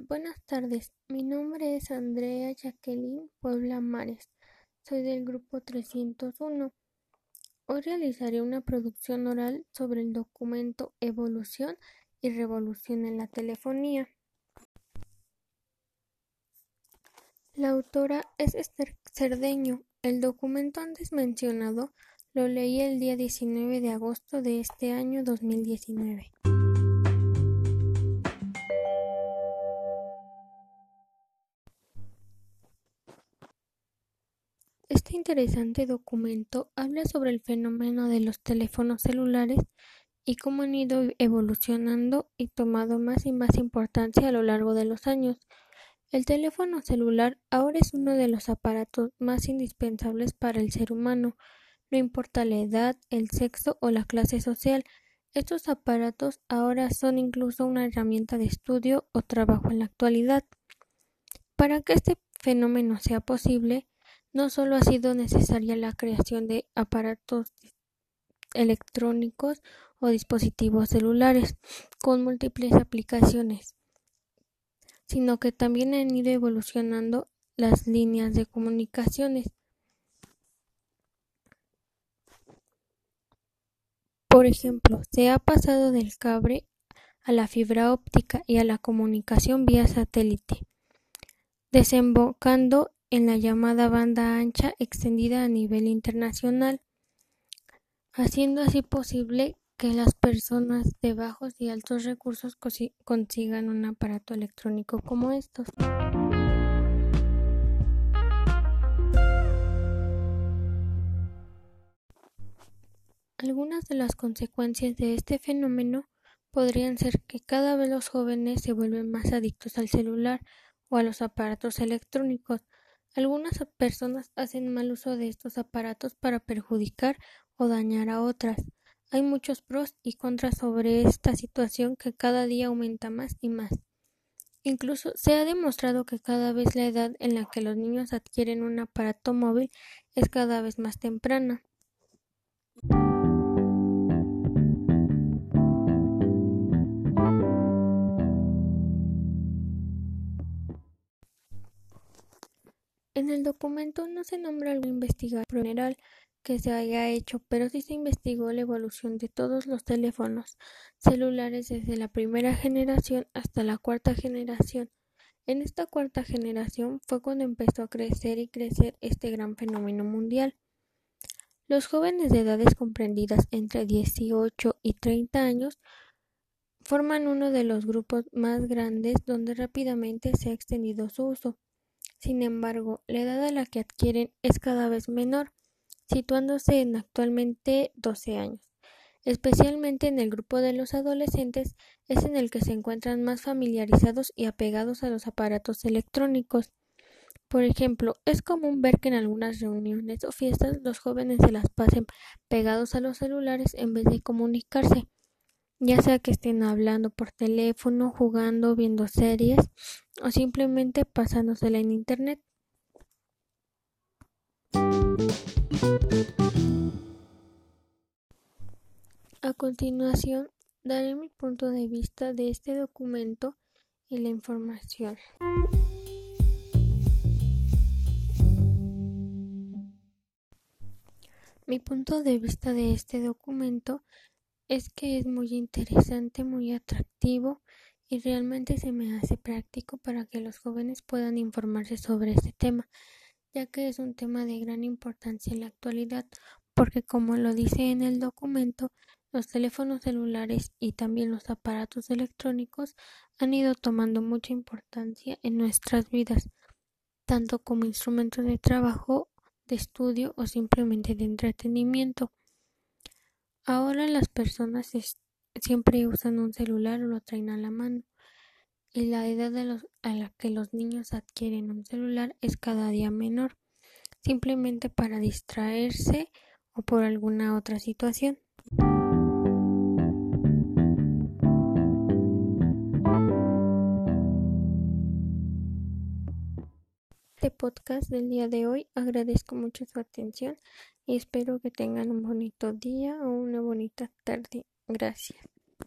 Buenas tardes. Mi nombre es Andrea Jacqueline Puebla Mares. Soy del grupo 301. Hoy realizaré una producción oral sobre el documento Evolución y Revolución en la Telefonía. La autora es Esther Cerdeño. El documento antes mencionado lo leí el día 19 de agosto de este año 2019. Este interesante documento habla sobre el fenómeno de los teléfonos celulares y cómo han ido evolucionando y tomado más y más importancia a lo largo de los años. El teléfono celular ahora es uno de los aparatos más indispensables para el ser humano, no importa la edad, el sexo o la clase social. Estos aparatos ahora son incluso una herramienta de estudio o trabajo en la actualidad. Para que este fenómeno sea posible, no solo ha sido necesaria la creación de aparatos electrónicos o dispositivos celulares con múltiples aplicaciones, sino que también han ido evolucionando las líneas de comunicaciones. Por ejemplo, se ha pasado del cable a la fibra óptica y a la comunicación vía satélite, desembocando en la llamada banda ancha extendida a nivel internacional, haciendo así posible que las personas de bajos y altos recursos consigan un aparato electrónico como estos. Algunas de las consecuencias de este fenómeno podrían ser que cada vez los jóvenes se vuelven más adictos al celular o a los aparatos electrónicos, algunas personas hacen mal uso de estos aparatos para perjudicar o dañar a otras. Hay muchos pros y contras sobre esta situación que cada día aumenta más y más. Incluso se ha demostrado que cada vez la edad en la que los niños adquieren un aparato móvil es cada vez más temprana. En el documento no se nombra alguna investigación general que se haya hecho, pero sí se investigó la evolución de todos los teléfonos celulares desde la primera generación hasta la cuarta generación. En esta cuarta generación fue cuando empezó a crecer y crecer este gran fenómeno mundial. Los jóvenes de edades comprendidas entre 18 y 30 años forman uno de los grupos más grandes donde rápidamente se ha extendido su uso. Sin embargo, la edad a la que adquieren es cada vez menor, situándose en actualmente 12 años. Especialmente en el grupo de los adolescentes es en el que se encuentran más familiarizados y apegados a los aparatos electrónicos. Por ejemplo, es común ver que en algunas reuniones o fiestas los jóvenes se las pasen pegados a los celulares en vez de comunicarse ya sea que estén hablando por teléfono, jugando, viendo series o simplemente pasándosela en internet. A continuación, daré mi punto de vista de este documento y la información. Mi punto de vista de este documento es que es muy interesante, muy atractivo y realmente se me hace práctico para que los jóvenes puedan informarse sobre este tema, ya que es un tema de gran importancia en la actualidad, porque como lo dice en el documento, los teléfonos celulares y también los aparatos electrónicos han ido tomando mucha importancia en nuestras vidas, tanto como instrumentos de trabajo, de estudio o simplemente de entretenimiento. Ahora las personas siempre usan un celular o lo traen a la mano y la edad a la que los niños adquieren un celular es cada día menor, simplemente para distraerse o por alguna otra situación. Este podcast del día de hoy agradezco mucho su atención y espero que tengan un bonito día o una bonita tarde. Gracias.